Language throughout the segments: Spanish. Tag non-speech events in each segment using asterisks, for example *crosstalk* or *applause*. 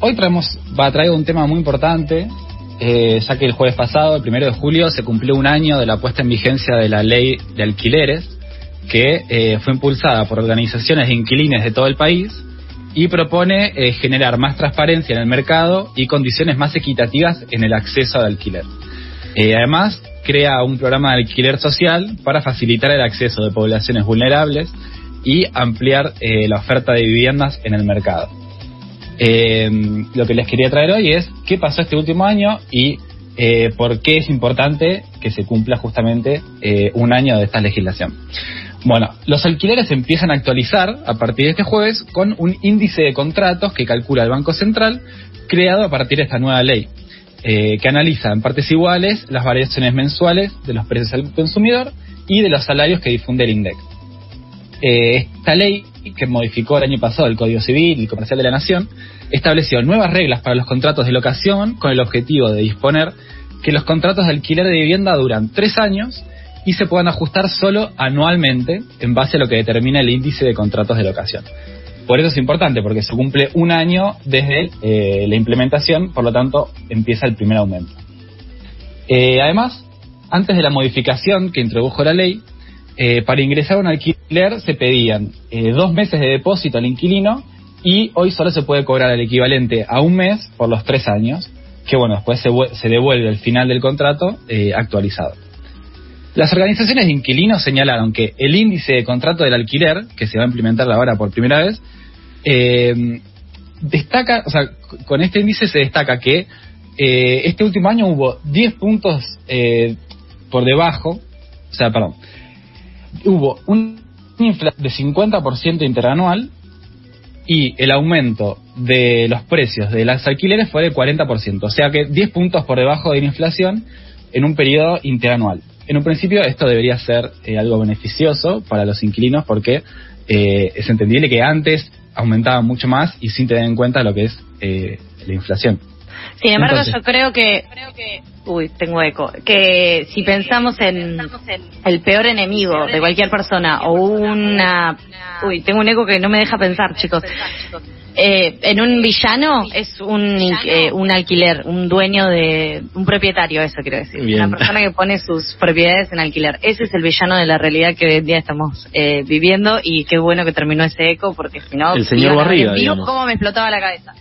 hoy traemos, va a traer un tema muy importante, eh, ya que el jueves pasado, el primero de julio, se cumplió un año de la puesta en vigencia de la ley de alquileres, que eh, fue impulsada por organizaciones de inquilines de todo el país y propone eh, generar más transparencia en el mercado y condiciones más equitativas en el acceso al alquiler. Además, crea un programa de alquiler social para facilitar el acceso de poblaciones vulnerables y ampliar la oferta de viviendas en el mercado. Lo que les quería traer hoy es qué pasó este último año y por qué es importante que se cumpla justamente un año de esta legislación. Bueno, los alquileres empiezan a actualizar a partir de este jueves con un índice de contratos que calcula el Banco Central, creado a partir de esta nueva ley, eh, que analiza en partes iguales las variaciones mensuales de los precios al consumidor y de los salarios que difunde el INDEC. Eh, esta ley, que modificó el año pasado el Código Civil y Comercial de la Nación, estableció nuevas reglas para los contratos de locación con el objetivo de disponer que los contratos de alquiler de vivienda duran tres años y se puedan ajustar solo anualmente en base a lo que determina el índice de contratos de locación. Por eso es importante, porque se cumple un año desde eh, la implementación, por lo tanto empieza el primer aumento. Eh, además, antes de la modificación que introdujo la ley, eh, para ingresar a un alquiler se pedían dos meses de depósito al inquilino y hoy solo se puede cobrar el equivalente a un mes por los tres años, que bueno, después se, devuelve al final del contrato actualizado. Las organizaciones de inquilinos señalaron que el índice de contrato del alquiler, que se va a implementar ahora por primera vez, eh, destaca, o sea, con este índice se destaca que eh, este último año hubo 10 puntos eh, por debajo, o sea, perdón, hubo un inflación de 50% interanual y el aumento de los precios de las alquileres fue de 40%, o sea que 10 puntos por debajo de la inflación en un periodo interanual. En un principio esto debería ser eh, algo beneficioso para los inquilinos porque eh, es entendible que antes aumentaba mucho más y sin tener en cuenta lo que es eh, la inflación. Sin embargo, yo creo que, uy, tengo eco, que si pensamos en el peor enemigo de cualquier persona o una, uy, tengo un eco que no me deja pensar, chicos. Eh, en un villano es un, eh, un alquiler, un dueño de, un propietario, eso quiero decir. Una persona que pone sus propiedades en alquiler. Ese es el villano de la realidad que hoy en día estamos eh, viviendo y qué bueno que terminó ese eco porque si no... El señor Barriga, cómo me explotaba la cabeza.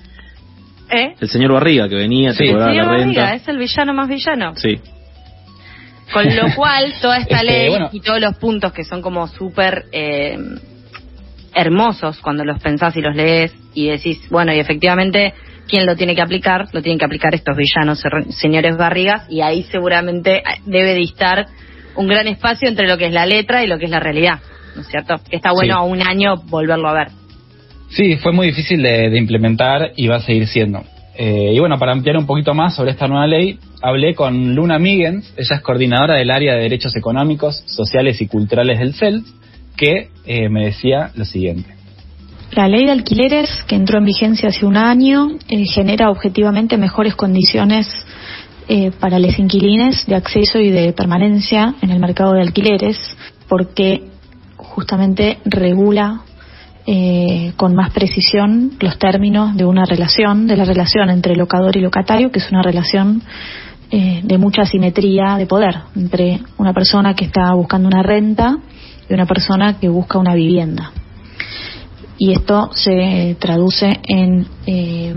¿Eh? El señor Barriga que venía, sí. el señor Barriga es el villano más villano. Sí. Con lo *laughs* cual, toda esta este, ley y todos los puntos que son como súper eh, hermosos cuando los pensás y los lees y decís, bueno, y efectivamente, ¿quién lo tiene que aplicar? Lo tienen que aplicar estos villanos, señores Barrigas, y ahí seguramente debe distar un gran espacio entre lo que es la letra y lo que es la realidad, ¿no es cierto? Que está bueno a un año volverlo a ver. Sí, fue muy difícil de, implementar y va a seguir siendo. Eh, y bueno, para ampliar un poquito más sobre esta nueva ley, hablé con Luna Migens, ella es coordinadora del área de Derechos Económicos, Sociales y Culturales del CELS, que eh, me decía lo siguiente. La ley de alquileres, que entró en vigencia hace un año, eh, genera objetivamente mejores condiciones eh, para los inquilines de acceso y de permanencia en el mercado de alquileres, porque justamente regula con más precisión los términos de una relación, de la relación entre locador y locatario, que es una relación de mucha simetría de poder entre una persona que está buscando una renta de una persona que busca una vivienda. Y esto se traduce en eh,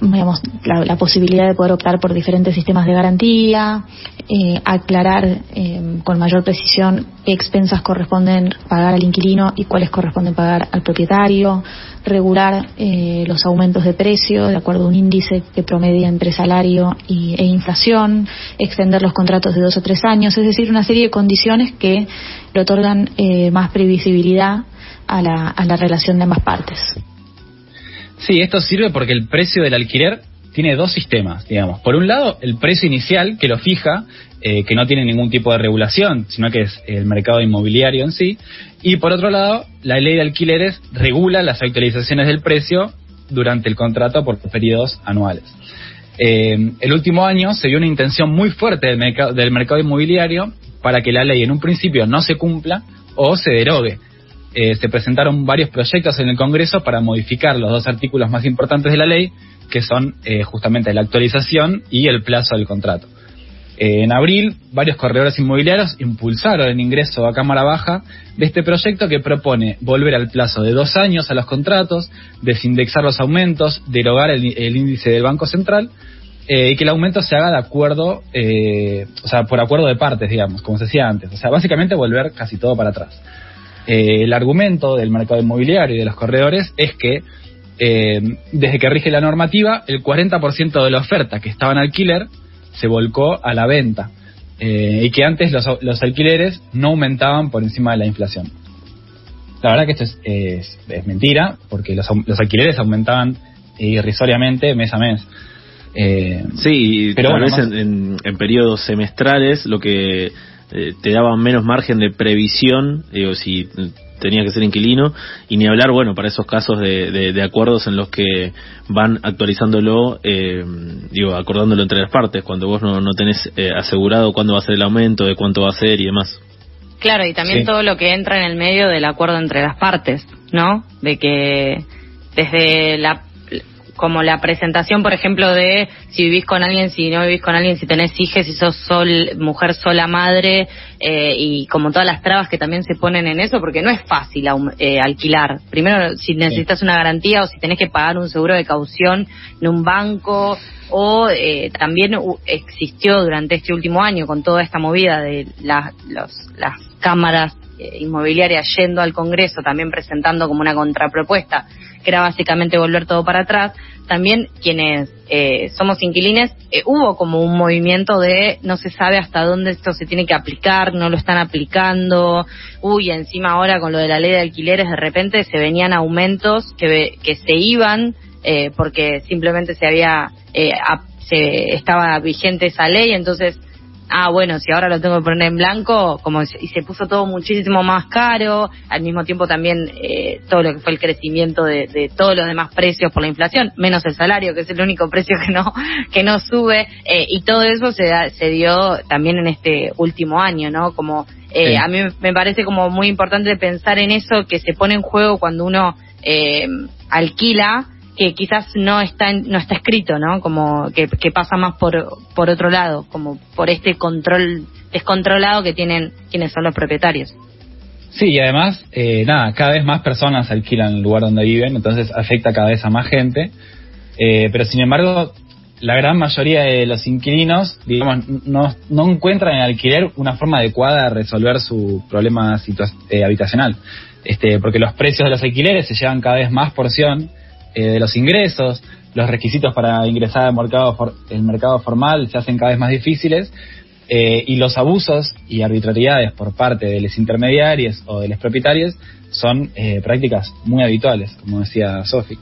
digamos, la, posibilidad de poder optar por diferentes sistemas de garantía, eh, aclarar eh, con mayor precisión qué expensas corresponden pagar al inquilino y cuáles corresponden pagar al propietario, regular eh, los aumentos de precio de acuerdo a un índice que promedia entre salario y, e inflación, extender los contratos de dos o tres años, es decir, una serie de condiciones que le otorgan más previsibilidad a la, a la relación de ambas partes. Sí, esto sirve porque el precio del alquiler tiene dos sistemas, digamos. Por un lado, el precio inicial que lo fija, eh, que no tiene ningún tipo de regulación, sino que es el mercado inmobiliario en sí. Y por otro lado, la ley de alquileres regula las actualizaciones del precio durante el contrato por periodos anuales. Eh, el último año se vio una intención muy fuerte del del mercado inmobiliario para que la ley en un principio no se cumpla o se derogue. Eh, se presentaron varios proyectos en el Congreso para modificar los dos artículos más importantes de la ley, que son eh, justamente la actualización y el plazo del contrato. Eh, en abril, varios corredores inmobiliarios impulsaron el ingreso a Cámara Baja de este proyecto que propone volver al plazo de dos años a los contratos, desindexar los aumentos, derogar el, índice del Banco Central y que el aumento se haga de acuerdo, o sea, por acuerdo de partes, digamos, como se decía antes. O sea, básicamente volver casi todo para atrás. Eh, el argumento del mercado inmobiliario y de los corredores es que eh, desde que rige la normativa, el 40% de la oferta que estaba en alquiler se volcó a la venta eh, y que antes los, alquileres no aumentaban por encima de la inflación. La verdad que esto es, mentira, porque los, alquileres aumentaban irrisoriamente mes a mes. sí, pero a veces en, en periodos semestrales lo que eh, te daban menos margen de previsión, digo, si tenía que ser inquilino, y ni hablar, bueno, para esos casos de, de, acuerdos en los que van actualizándolo, eh, digo, acordándolo entre las partes, cuando vos no, no tenés eh, asegurado cuándo va a ser el aumento, de cuánto va a ser y demás. Claro, y también todo lo que entra en el medio del acuerdo entre las partes, ¿no? De que desde la como la presentación, por ejemplo, de si vivís con alguien, si no vivís con alguien, si tenés hijos, si sos sol, mujer sola madre, eh, y como todas las trabas que también se ponen en eso, porque no es fácil eh, alquilar. Primero, si necesitas una garantía o si tenés que pagar un seguro de caución en un banco, o eh, también existió durante este último año con toda esta movida de las cámaras inmobiliarias yendo al Congreso, también presentando como una contrapropuesta que era básicamente volver todo para atrás, también quienes eh, somos inquilines, eh, hubo como un movimiento de no se sabe hasta dónde esto se tiene que aplicar, no lo están aplicando, uy, encima ahora con lo de la ley de alquileres de repente se venían aumentos que, que se iban eh, porque simplemente se había, se estaba vigente esa ley, entonces ah, bueno, si ahora lo tengo que poner en blanco, como y se puso todo muchísimo más caro, al mismo tiempo también eh, todo lo que fue el crecimiento de, todos los demás precios por la inflación, menos el salario, que es el único precio que no *laughs* que no sube, eh, y todo eso se, se dio también en este último año, ¿no? Como eh, a mí me parece como muy importante pensar en eso que se pone en juego cuando uno alquila que quizás no está no está escrito, ¿no? Como que, pasa más por por otro lado, como por este control descontrolado que tienen quienes son los propietarios. Sí, y además, eh, nada, cada vez más personas alquilan el lugar donde viven, entonces afecta cada vez a más gente. Eh, pero sin embargo, la gran mayoría de los inquilinos, digamos, no, no encuentran en alquiler una forma adecuada de resolver su problema eh, habitacional. Este, porque los precios de los alquileres se llevan cada vez más porción eh, de los ingresos, los requisitos para ingresar al mercado, el mercado formal se hacen cada vez más difíciles eh, y los abusos y arbitrariedades por parte de los intermediarios o de los propietarios son eh, prácticas muy habituales, como decía Sofi.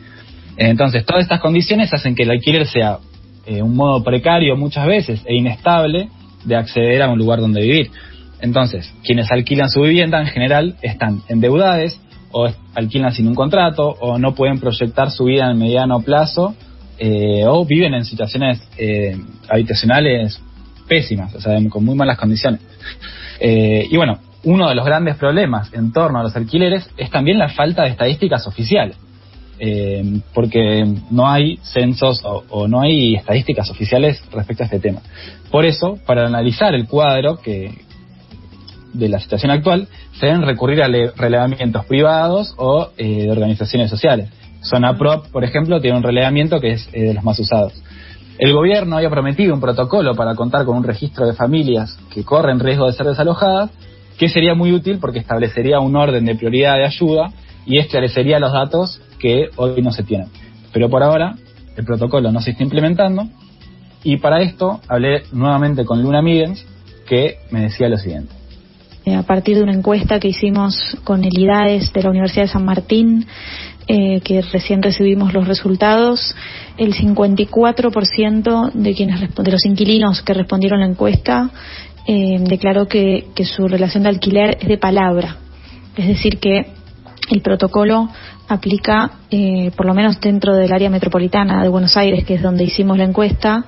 Entonces, todas estas condiciones hacen que el alquiler sea un modo precario muchas veces e inestable de acceder a un lugar donde vivir. Entonces, quienes alquilan su vivienda en general están endeudados, o alquilan sin un contrato, o no pueden proyectar su vida en mediano plazo, eh, o viven en situaciones eh, habitacionales pésimas, o sea, con muy malas condiciones. Eh, y bueno, uno de los grandes problemas en torno a los alquileres es también la falta de estadísticas oficiales. porque no hay censos o, no hay estadísticas oficiales respecto a este tema. Por eso, para analizar el cuadro que, de la situación actual, se deben recurrir a relevamientos privados o eh, de organizaciones sociales. Zona Prop, por ejemplo, tiene un relevamiento que es eh, de los más usados. El gobierno había prometido un protocolo para contar con un registro de familias que corren riesgo de ser desalojadas, que sería muy útil porque establecería un orden de prioridad de ayuda y esclarecería los datos que hoy no se tienen. Pero por ahora el protocolo no se está implementando y para esto hablé nuevamente con Luna Middens que me decía lo siguiente. Eh, a partir de una encuesta que hicimos con el IDAES de la Universidad de San Martín, eh, que recién recibimos los resultados, el 54% de quienes de los inquilinos que respondieron la encuesta eh, declaró que, su relación de alquiler es de palabra, es decir que el protocolo aplica, por lo menos dentro del área metropolitana de Buenos Aires, que es donde hicimos la encuesta,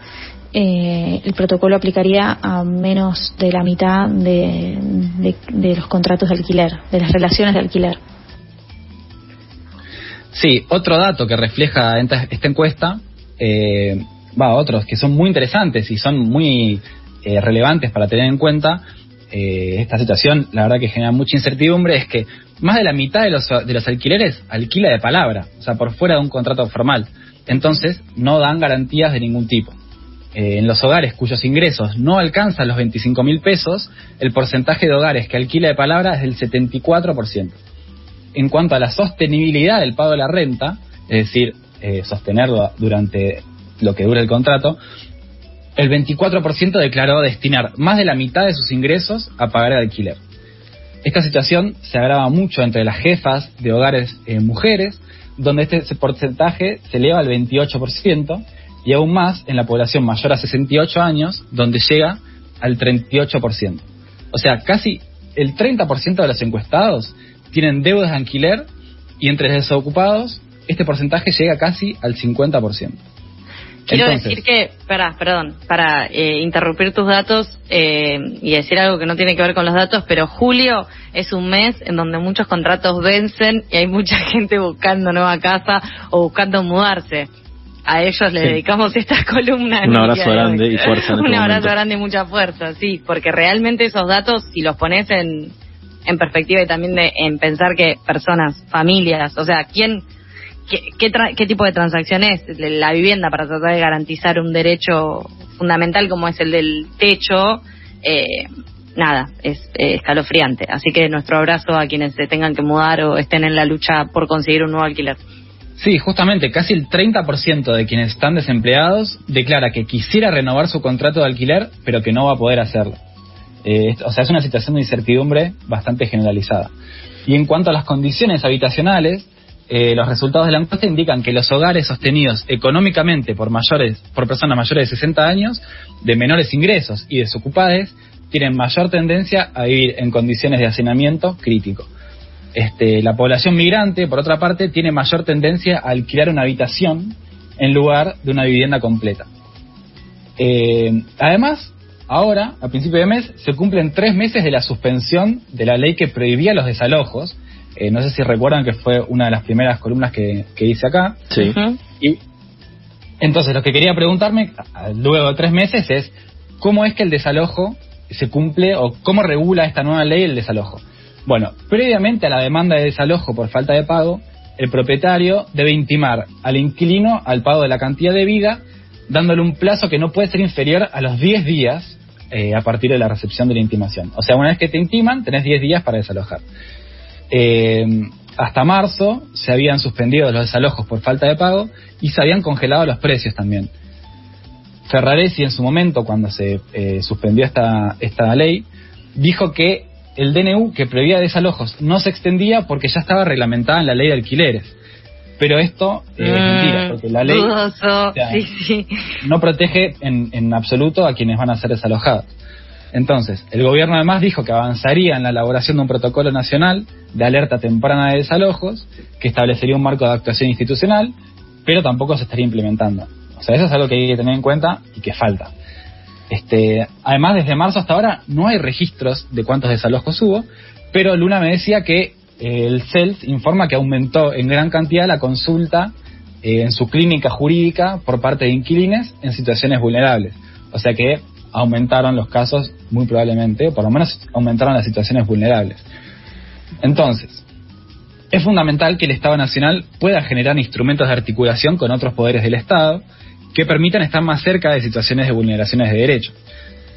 eh, el protocolo aplicaría a menos de la mitad de, los contratos de alquiler, de las relaciones de alquiler. Sí, otro dato que refleja esta, encuesta, eh, va, otros que son muy interesantes y son muy eh, relevantes para tener en cuenta, eh, esta situación, la verdad que genera mucha incertidumbre, es que más de la mitad de los, de los alquileres alquila de palabra, o sea, por fuera de un contrato formal. Entonces, no dan garantías de ningún tipo. Eh, en los hogares cuyos ingresos no alcanzan los 25 mil pesos, el porcentaje de hogares que alquila de palabra es del 74%. En cuanto a la sostenibilidad del pago de la renta, es decir, eh, sostenerlo durante lo que dura el contrato, el 24% declaró destinar más de la mitad de sus ingresos a pagar el alquiler. Esta situación se agrava mucho entre las jefas de hogares eh, mujeres, donde este porcentaje se eleva al 28%, y aún más en la población mayor a 68 años, donde llega al 38%. O sea, casi el 30% de los encuestados tienen deudas de alquiler y entre los desocupados este porcentaje llega casi al 50%. Quiero decir que, para, perdón, para eh, interrumpir tus datos eh, y decir algo que no tiene que ver con los datos, pero julio es un mes en donde muchos contratos vencen y hay mucha *laughs* gente buscando nueva casa o buscando mudarse a ellos le dedicamos esta *laughs* columna. Un abrazo grande y fuerza. *laughs* Un este abrazo grande y mucha fuerza, sí, porque realmente esos datos, si los pones en, en perspectiva y también de, en pensar que personas, familias, o sea, ¿quién, qué, qué, tipo de transacción es la vivienda para tratar de garantizar un derecho fundamental como es el del techo? Eh, nada, es escalofriante. Así que nuestro abrazo a quienes se tengan que mudar o estén en la lucha por conseguir un nuevo alquiler. Sí, justamente, casi el 30% de quienes están desempleados declara que quisiera renovar su contrato de alquiler, pero que no va a poder hacerlo. Eh, o sea, es una situación de incertidumbre bastante generalizada. Y en cuanto a las condiciones habitacionales, eh, los resultados de la encuesta indican que los hogares sostenidos económicamente por mayores, por personas mayores de 60 años, de menores ingresos y desocupadas, tienen mayor tendencia a vivir en condiciones de hacinamiento crítico. Este, la población migrante, por otra parte, tiene mayor tendencia a alquilar una habitación en lugar de una vivienda completa. Eh, además, ahora, a principio de mes, se cumplen tres meses de la suspensión de la ley que prohibía los desalojos. Eh, no sé si recuerdan que fue una de las primeras columnas que, hice acá. Sí. Y entonces, lo que quería preguntarme luego de tres meses es cómo es que el desalojo se cumple o cómo regula esta nueva ley el desalojo. Bueno, previamente a la demanda de desalojo por falta de pago, el propietario debe intimar al inquilino al pago de la cantidad de vida, dándole un plazo que no puede ser inferior a los 10 días eh, a partir de la recepción de la intimación. O sea, una vez que te intiman, tenés 10 días para desalojar. Eh, hasta marzo se habían suspendido los desalojos por falta de pago y se habían congelado los precios también. Ferraresi en su momento, cuando se eh, suspendió esta, esta ley, dijo que el DNU que prohibía desalojos no se extendía porque ya estaba reglamentada en la ley de alquileres. Pero esto es mm, mentira, porque la ley no protege en, en absoluto a quienes van a ser desalojados. Entonces, el gobierno además dijo que avanzaría en la elaboración de un protocolo nacional de alerta temprana de desalojos, que establecería un marco de actuación institucional, pero tampoco se estaría implementando. O sea, eso es algo que hay que tener en cuenta y que falta. Este, además, desde marzo hasta ahora no hay registros de cuántos desalojos hubo, pero Luna me decía que eh, el CELS informa que aumentó en gran cantidad la consulta eh, en su clínica jurídica por parte de inquilines en situaciones vulnerables. O sea que aumentaron los casos muy probablemente, o por lo menos aumentaron las situaciones vulnerables. Entonces, es fundamental que el Estado Nacional pueda generar instrumentos de articulación con otros poderes del Estado, que permitan estar más cerca de situaciones de vulneraciones de derechos.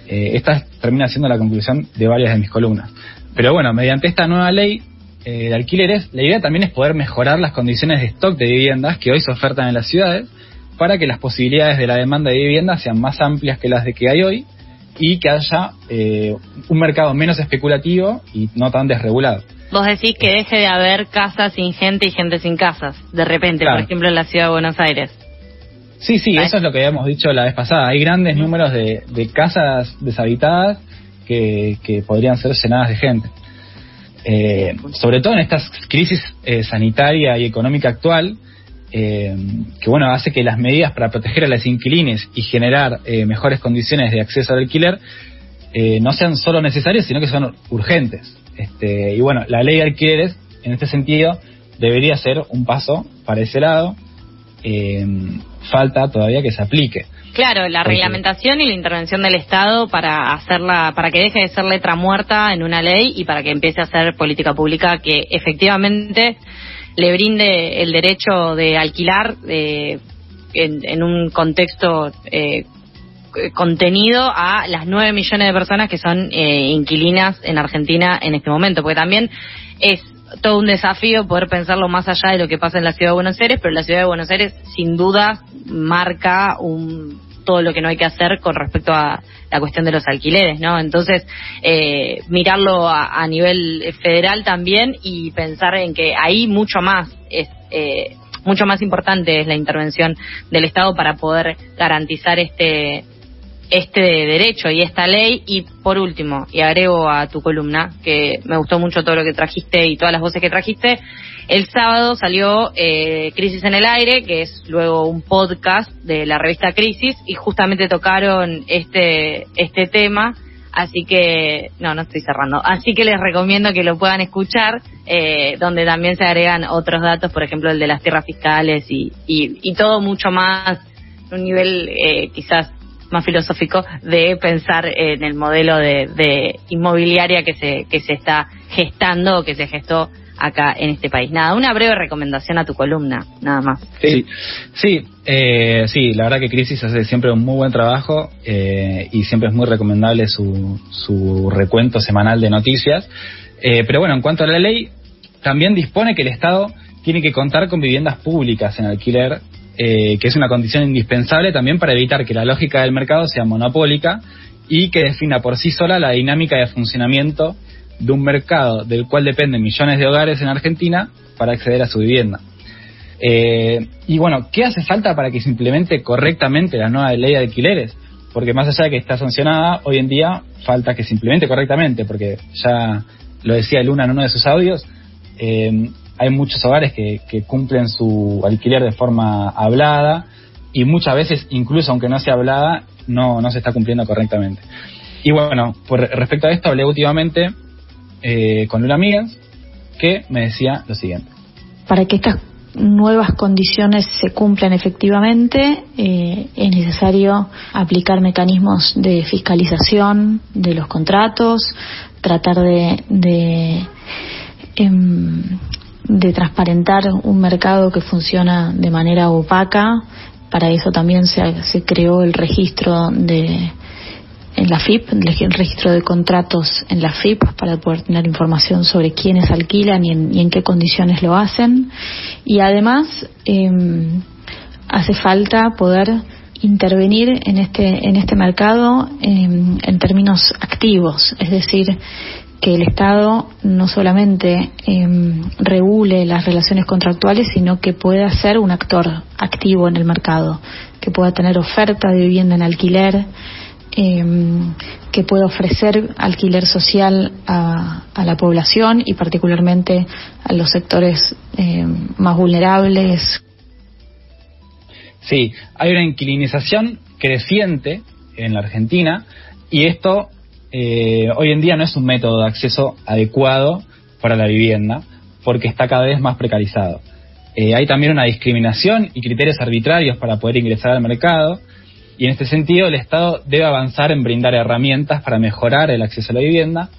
Eh, esta termina siendo la conclusión de varias de mis columnas. Pero bueno, mediante esta nueva ley eh, de alquileres, la idea también es poder mejorar las condiciones de stock de viviendas que hoy se ofertan en las ciudades para que las posibilidades de la demanda de viviendas sean más amplias que las de que hay hoy y que haya eh, un mercado menos especulativo y no tan desregulado. Vos decís que deje de haber casas sin gente y gente sin casas, de repente, por ejemplo, en la ciudad de Buenos Aires. Sí, sí, eso es lo que habíamos dicho la vez pasada. Hay grandes números de, casas deshabitadas que, podrían ser llenadas de gente. Eh, sobre todo en esta crisis eh, sanitaria y económica actual, eh, que bueno hace que las medidas para proteger a las inquilines y generar mejores condiciones de acceso al alquiler no sean solo necesarias, sino que son urgentes. Este, y bueno, la ley de alquileres, en este sentido, debería ser un paso para ese lado. Eh, falta todavía que se aplique. Claro, la reglamentación y la intervención del Estado para hacerla, para que deje de ser letra muerta en una ley y para que empiece a ser política pública que efectivamente le brinde el derecho de alquilar eh, en, un contexto eh, contenido a las nueve millones de personas que son eh, inquilinas en Argentina en este momento, porque también es todo un desafío poder pensarlo más allá de lo que pasa en la ciudad de Buenos Aires, pero la ciudad de Buenos Aires sin duda marca un, todo lo que no hay que hacer con respecto a la cuestión de los alquileres, ¿no? Entonces, eh, mirarlo a, nivel federal también y pensar en que ahí mucho más es eh, mucho más importante es la intervención del Estado para poder garantizar este este derecho y esta ley. Y por último, y agrego a tu columna, que me gustó mucho todo lo que trajiste y todas las voces que trajiste, el sábado salió eh, Crisis en el Aire, que es luego un podcast de la revista Crisis, y justamente tocaron este, este tema. Así que, no, no estoy cerrando. Así que les recomiendo que lo puedan escuchar, eh, donde también se agregan otros datos, por ejemplo, el de las tierras fiscales y, y, y todo mucho más, un nivel eh, quizás más filosófico de pensar en el modelo de, inmobiliaria que se, que se está gestando o que se gestó acá en este país. Nada, una breve recomendación a tu columna, nada más. Sí, sí, eh, sí la verdad que Crisis hace siempre un muy buen trabajo eh, y siempre es muy recomendable su, su recuento semanal de noticias. Eh, pero bueno, en cuanto a la ley, también dispone que el Estado tiene que contar con viviendas públicas en alquiler eh, que es una condición indispensable también para evitar que la lógica del mercado sea monopólica y que defina por sí sola la dinámica de funcionamiento de un mercado del cual dependen millones de hogares en Argentina para acceder a su vivienda. Eh, y bueno, ¿qué hace falta para que se implemente correctamente la nueva ley de alquileres? Porque más allá de que está sancionada, hoy en día falta que se implemente correctamente, porque ya lo decía Luna en uno de sus audios, eh, hay muchos hogares que, cumplen su alquiler de forma hablada y muchas veces, incluso aunque no sea hablada, no, no se está cumpliendo correctamente. Y bueno, por respecto a esto hablé últimamente eh, con una amiga que me decía lo siguiente. Para que estas nuevas condiciones se cumplan efectivamente, eh, es necesario aplicar mecanismos de fiscalización de los contratos, tratar de, de em, de transparentar un mercado que funciona de manera opaca. Para eso también se, se creó el registro de en la FIP, el registro de contratos en la FIP para poder tener información sobre quiénes alquilan y en, qué condiciones lo hacen. Y además em, hace falta poder intervenir en este en este mercado em, en términos activos, es decir, que el Estado no solamente em, regule las relaciones contractuales, sino que pueda ser un actor activo en el mercado, que pueda tener oferta de vivienda en alquiler, em, que pueda ofrecer alquiler social a, la población y particularmente a los sectores em, más vulnerables. Sí, hay una inquilinización creciente en la Argentina y esto eh, hoy en día no es un método de acceso adecuado para la vivienda porque está cada vez más precarizado. Eh, hay también una discriminación y criterios arbitrarios para poder ingresar al mercado y en este sentido el Estado debe avanzar en brindar herramientas para mejorar el acceso a la vivienda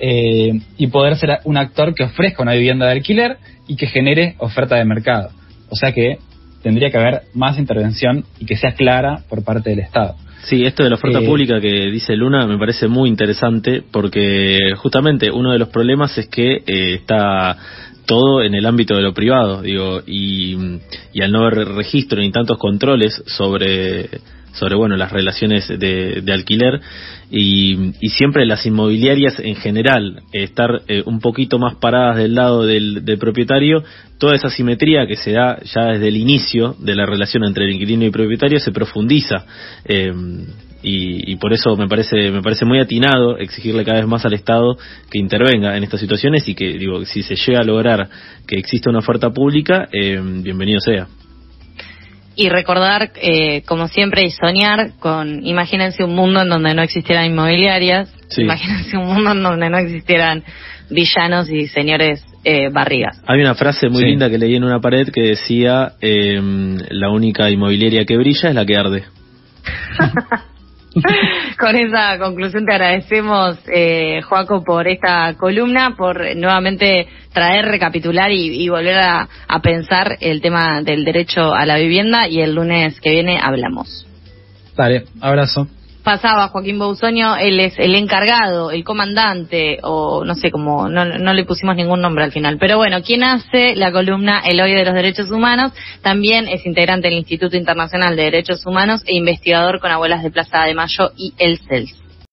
eh, y poder ser un actor que ofrezca una vivienda de alquiler y que genere oferta de mercado. O sea que tendría que haber más intervención y que sea clara por parte del Estado. Sí, esto de la oferta eh, pública que dice Luna me parece muy interesante porque justamente uno de los problemas es que eh, está todo en el ámbito de lo privado, digo, y, y al no haber registro ni tantos controles sobre sobre bueno las relaciones de, de alquiler y, y, siempre las inmobiliarias en general estar eh, un poquito más paradas del lado del, propietario toda esa simetría que se da ya desde el inicio de la relación entre el inquilino y el propietario se profundiza eh, y, y, por eso me parece me parece muy atinado exigirle cada vez más al Estado que intervenga en estas situaciones y que digo si se llega a lograr que exista una oferta pública eh, bienvenido sea y recordar, eh, como siempre, y soñar con, imagínense un mundo en donde no existieran inmobiliarias, imagínense un mundo en donde no existieran villanos y señores eh, barrigas. Hay una frase muy linda que leí en una pared que decía, em, la única inmobiliaria que brilla es la que arde. *laughs* *laughs* Con esa conclusión te agradecemos, eh, Joaco, por esta columna, por nuevamente traer, recapitular y, volver a, a, pensar el tema del derecho a la vivienda y el lunes que viene hablamos. Dale, abrazo pasaba Joaquín Bousoño, él es el encargado, el comandante, o no sé cómo, no, no le pusimos ningún nombre al final. Pero bueno, quien hace la columna El Hoy de los Derechos Humanos, también es integrante del Instituto Internacional de Derechos Humanos e investigador con Abuelas de Plaza de Mayo y el CELS.